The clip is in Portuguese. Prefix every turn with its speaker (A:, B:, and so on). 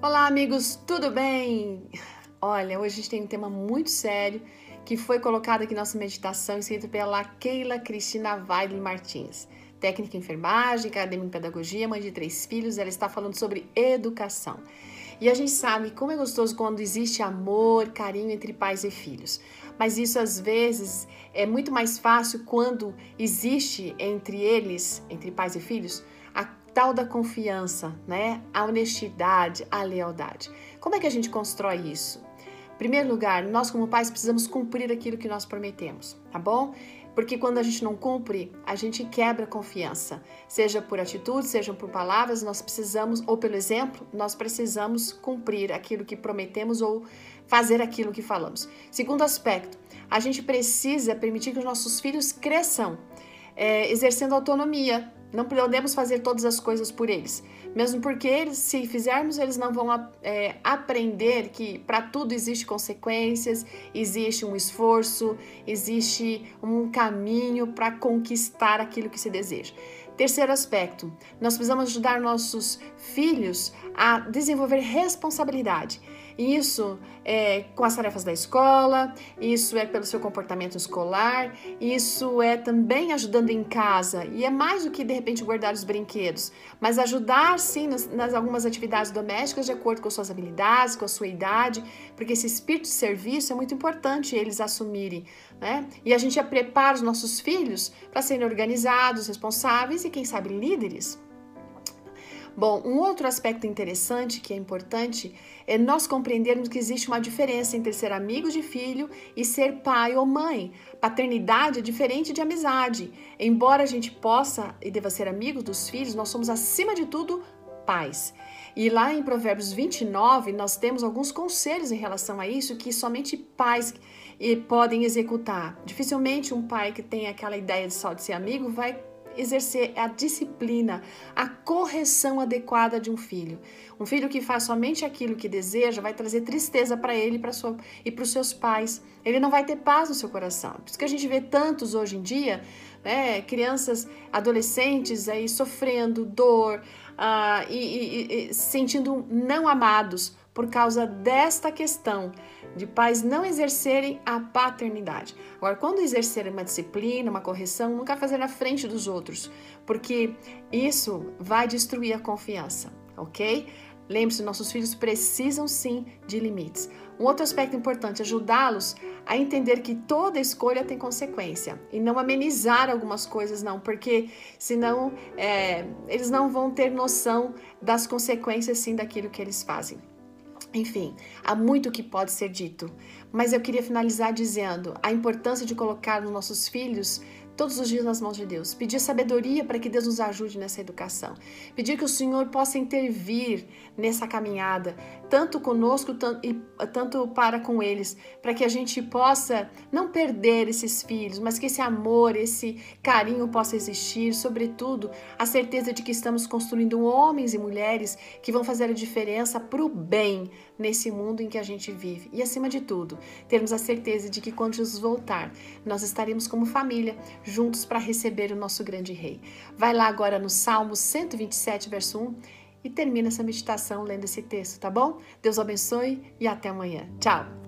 A: Olá, amigos, tudo bem? Olha, hoje a gente tem um tema muito sério que foi colocado aqui na nossa meditação, escrito pela Keila Cristina Weidli Martins. Técnica em enfermagem, acadêmica em pedagogia, mãe de três filhos, ela está falando sobre educação. E a gente sabe como é gostoso quando existe amor, carinho entre pais e filhos. Mas isso às vezes é muito mais fácil quando existe entre eles, entre pais e filhos, tal da confiança, né? A honestidade, a lealdade. Como é que a gente constrói isso? Em primeiro lugar, nós como pais precisamos cumprir aquilo que nós prometemos, tá bom? Porque quando a gente não cumpre, a gente quebra a confiança, seja por atitude, seja por palavras, nós precisamos, ou pelo exemplo, nós precisamos cumprir aquilo que prometemos ou fazer aquilo que falamos. Segundo aspecto, a gente precisa permitir que os nossos filhos cresçam, é, exercendo autonomia, não podemos fazer todas as coisas por eles, mesmo porque eles, se fizermos, eles não vão é, aprender que para tudo existe consequências, existe um esforço, existe um caminho para conquistar aquilo que se deseja. Terceiro aspecto, nós precisamos ajudar nossos filhos a desenvolver responsabilidade. Isso é com as tarefas da escola, isso é pelo seu comportamento escolar, isso é também ajudando em casa. E é mais do que de repente guardar os brinquedos, mas ajudar sim nas, nas algumas atividades domésticas de acordo com suas habilidades, com a sua idade, porque esse espírito de serviço é muito importante eles assumirem, né? E a gente prepara os nossos filhos para serem organizados, responsáveis e quem sabe líderes. Bom, um outro aspecto interessante que é importante é nós compreendermos que existe uma diferença entre ser amigo de filho e ser pai ou mãe. Paternidade é diferente de amizade. Embora a gente possa e deva ser amigo dos filhos, nós somos acima de tudo pais. E lá em Provérbios 29, nós temos alguns conselhos em relação a isso que somente pais podem executar. Dificilmente um pai que tem aquela ideia de só de ser amigo vai exercer a disciplina, a correção adequada de um filho. Um filho que faz somente aquilo que deseja vai trazer tristeza para ele pra sua, e para os seus pais. Ele não vai ter paz no seu coração. Por isso que a gente vê tantos hoje em dia, né, crianças, adolescentes aí sofrendo dor uh, e, e, e sentindo não amados por causa desta questão de pais não exercerem a paternidade. Agora, quando exercerem uma disciplina, uma correção, nunca fazer na frente dos outros, porque isso vai destruir a confiança, ok? Lembre-se, nossos filhos precisam sim de limites. Um outro aspecto importante, ajudá-los a entender que toda escolha tem consequência e não amenizar algumas coisas, não, porque senão é, eles não vão ter noção das consequências sim daquilo que eles fazem. Enfim, há muito que pode ser dito, mas eu queria finalizar dizendo a importância de colocar os nossos filhos todos os dias nas mãos de Deus. Pedir sabedoria para que Deus nos ajude nessa educação. Pedir que o Senhor possa intervir nessa caminhada, tanto conosco e tanto para com eles, para que a gente possa não perder esses filhos, mas que esse amor, esse carinho possa existir, sobretudo a certeza de que estamos construindo homens e mulheres que vão fazer a diferença para o bem nesse mundo em que a gente vive. E acima de tudo, termos a certeza de que quando Jesus voltar, nós estaremos como família juntos para receber o nosso grande rei. Vai lá agora no Salmo 127, verso 1 e termina essa meditação lendo esse texto, tá bom? Deus abençoe e até amanhã. Tchau!